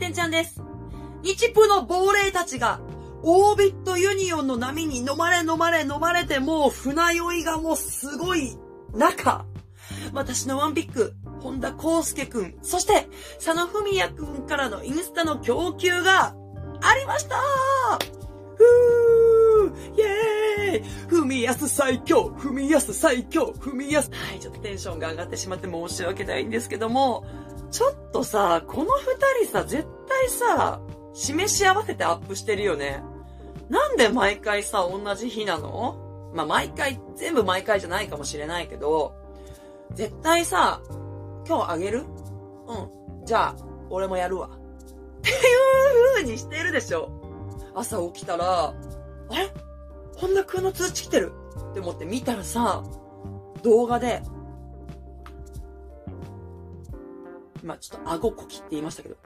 天ちゃんです。日プの亡霊たちが、オービットユニオンの波に飲まれ飲まれ飲まれてもう船酔いがもうすごい中、私のワンピック、本田康介くん、そして佐野文也くんからのインスタの供給がありました!ふー!イェーイ!踏みやす最強踏みやす最強踏みやす。はい、ちょっとテンションが上がってしまって申し訳ないんですけども、ちょっとさ、この二人さ、絶対さ、示し合わせてアップしてるよね。なんで毎回さ、同じ日なの？まあ、毎回、全部毎回じゃないかもしれないけど、絶対さ、今日あげる？うん。じゃあ、俺もやるわ。っていう風にしてるでしょ。朝起きたら、あれ？本田くんの通知来てる？って思って見たらさ、動画で、今ちょっと顎こきって言いましたけど、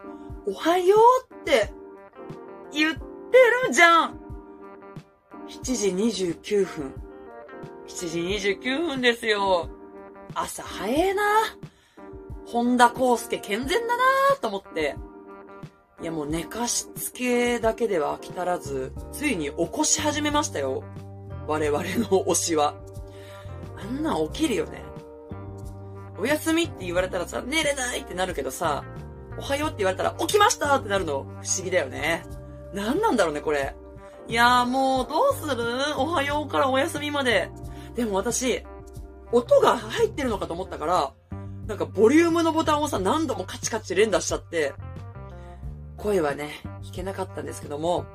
おはようって言ってるじゃん !7 時29分。7時29分ですよ。朝早えな。本田康介健全だなと思って。いやもう寝かしつけだけでは飽き足らず、ついに起こし始めましたよ。我々の推しは。あんな起きるよね。お休みって言われたらさ、寝れないってなるけどさ、おはようって言われたら起きましたってなるの不思議だよね。何なんだろうね、これ。いやーもうどうする？おはようからお休みまで。でも私、音が入ってるのかと思ったから、なんかボリュームのボタンをさ、何度もカチカチ連打しちゃって、声はね、聞けなかったんですけども、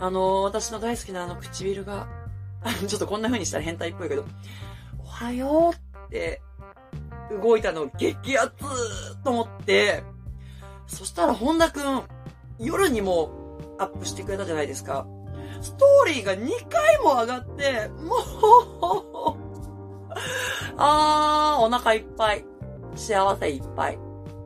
あのー、私の大好きなあの唇が、ちょっとこんな風にしたら変態っぽいけど、おはようって動いたの激アツと思って、そしたら本田くん、夜にもアップしてくれたじゃないですか。ストーリーが2回も上がって、もうあー、お腹いっぱい。幸せいっぱい。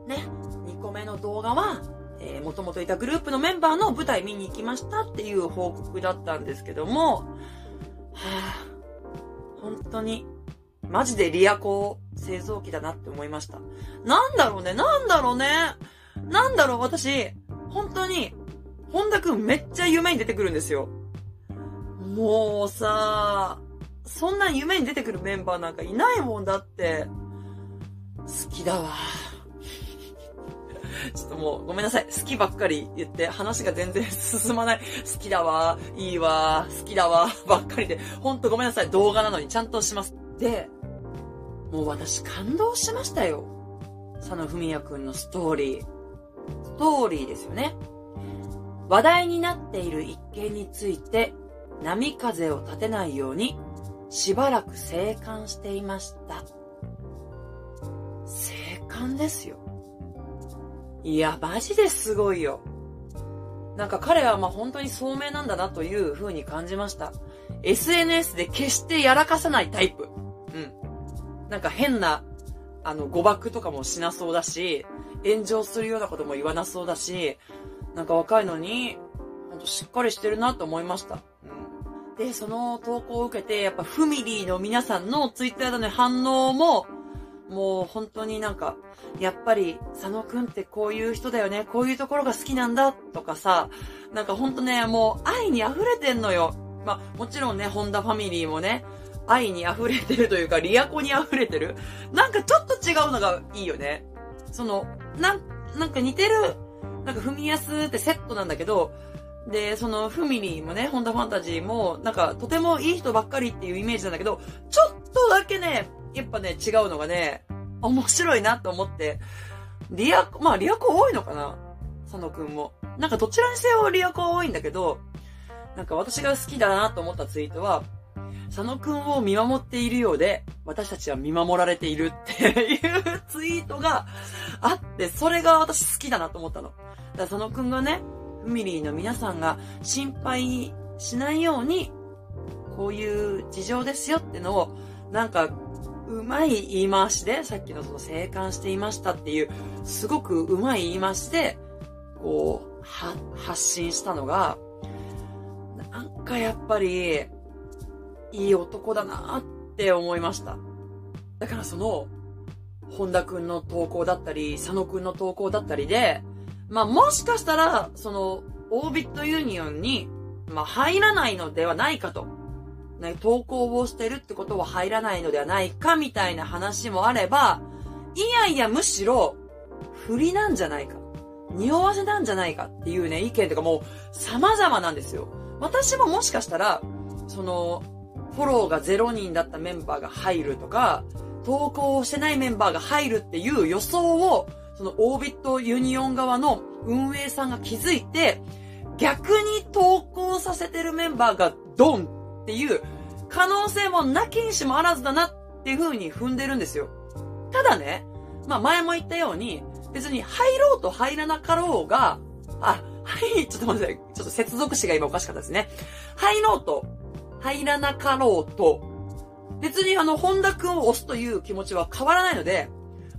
ね。2個目の動画は、えー、もともといたグループのメンバーの舞台見に行きましたっていう報告だったんですけども、はぁ、本当に、マジでリアコ製造機だなって思いました。なんだろうね、なんだろうね。なんだろう、私、本当に、本田くんめっちゃ夢に出てくるんですよ。もうさ、そんな夢に出てくるメンバーなんかいないもんだって。好きだわ。ちょっともうごめんなさい。好きばっかり言って話が全然 進まない。好きだわ。いいわ。好きだわ。ばっかりで。ほんとごめんなさい。動画なのにちゃんとします。で、もう私感動しましたよ。佐野文也くんのストーリー。ストーリーですよね。話題になっている一件について波風を立てないようにしばらく生還していました。生還ですよ。いや、マジですごいよ。なんか彼はまあ本当に聡明なんだなという風に感じました。SNS で決してやらかさないタイプ。うん。なんか変な、あの、誤爆とかもしなそうだし、炎上するようなことも言わなそうだし、なんか若いのに、ほんとしっかりしてるなと思いました。うん。で、その投稿を受けて、やっぱフミリーの皆さんのツイッターでの反応も、もう本当になんか、やっぱり佐野くんってこういう人だよね、こういうところが好きなんだとかさ、なんかほんとね、もう愛に溢れてんのよ。まあ、もちろんね、ホンダファミリーもね、愛に溢れてるというか、リアコに溢れてる？なんかちょっと違うのがいいよね。その、なん、なんか似てる、なんか踏みやすってセットなんだけど、で、そのフミリーもね、ホンダファンタジーも、なんかとてもいい人ばっかりっていうイメージなんだけど、ちょっとだけね、やっぱね、違うのがね、面白いなと思って、リア、まあリアコ多いのかな？佐野くんも。なんかどちらにせよリアコ多いんだけど、なんか私が好きだなと思ったツイートは、佐野くんを見守っているようで、私たちは見守られているっていうツイートがあって、それが私好きだなと思ったの。だから佐野くんがね、フミリーの皆さんが心配しないように、こういう事情ですよってのを、なんかうまい言い回しで、さっきのその生還していましたっていう、すごくうまい言い回しで、こう、は、発信したのが、なんかやっぱり、いい男だなって思いました。だからその、本田くんの投稿だったり、佐野くんの投稿だったりで、まあもしかしたら、その、オービットユニオンに、まあ入らないのではないかと。ね、投稿をしてるってことは入らないのではないかみたいな話もあれば、いやいやむしろ、不利なんじゃないか。匂わせなんじゃないかっていうね、意見とかもう様々なんですよ。私ももしかしたら、その、フォローが0人だったメンバーが入るとか、投稿してないメンバーが入るっていう予想を、そのオービットユニオン側の運営さんが気づいて、逆に投稿させてるメンバーがドンっていう可能性もなきにしもあらずだなっていう風に踏んでるんですよ。ただね、まあ前も言ったように、別に入ろうと入らなかろうが、あ、はい、ちょっと待って、ちょっと接続詞が今おかしかったですね。入ろうと、入らなかろうと、別にあの、本田くんを押すという気持ちは変わらないので、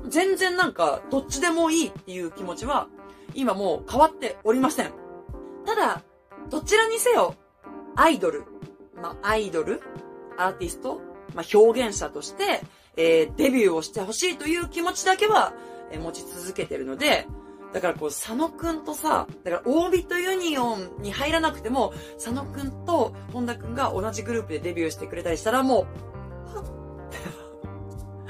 全然なんか、どっちでもいいっていう気持ちは、今もう変わっておりません。ただ、どちらにせよ、アイドル、まあ、アイドル、アーティスト、まあ、表現者として、えー、デビューをしてほしいという気持ちだけは、えー、持ち続けてるので、だからこう、佐野くんとさ、だからオービットユニオンに入らなくても、佐野くんと本田くんが同じグループでデビューしてくれたりしたらもう、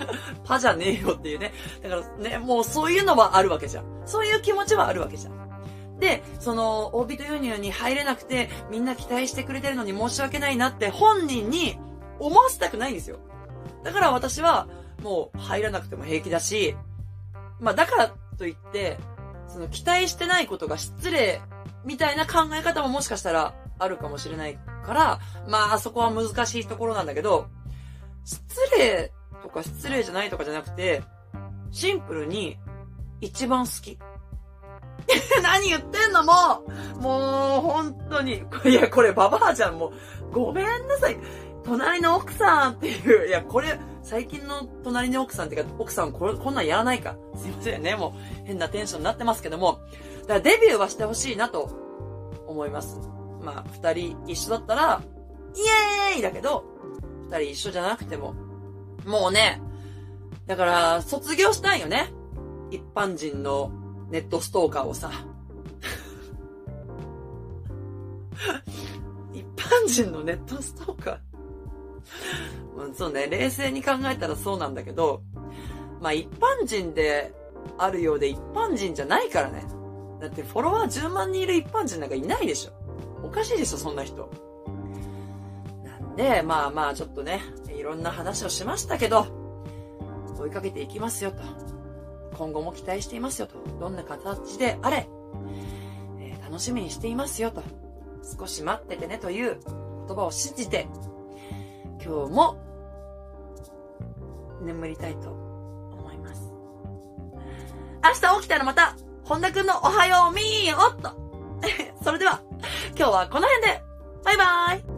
パじゃねえよっていうね。だからね、もうそういうのはあるわけじゃん。そういう気持ちはあるわけじゃん。で、その、オービットユニオンに入れなくて、みんな期待してくれてるのに申し訳ないなって本人に思わせたくないんですよ。だから私は、もう入らなくても平気だし、まあだからといって、その期待してないことが失礼みたいな考え方ももしかしたらあるかもしれないから、まあそこは難しいところなんだけど、失礼とか失礼じゃないとかじゃなくて、シンプルに一番好き。何言ってんのもう、もう本当に。いや、これババアじゃん、もう。ごめんなさい。隣の奥さんっていう、いや、これ、最近の隣の奥さんっていうか、奥さんこ、こんなんやらないか。すいませんね、もう変なテンションになってますけども。だからデビューはしてほしいなと思います。まあ、二人一緒だったら、イエーイだけど、二人一緒じゃなくても、もうね、だから、卒業したいよね。一般人のネットストーカーをさ。一般人のネットストーカー、そうね、冷静に考えたらそうなんだけど、まあ一般人であるようで一般人じゃないからね。だってフォロワー10万人いる一般人なんかいないでしょ。おかしいでしょ、そんな人。なんで、まあまあちょっとね、いろんな話をしましたけど、追いかけていきますよと。今後も期待していますよと。どんな形であれ、えー、楽しみにしていますよと。少し待っててねという言葉を信じて、今日も眠りたいと思います。明日起きたらまた、本田くんのおはようみーおっと。それでは、今日はこの辺で、バイバーイ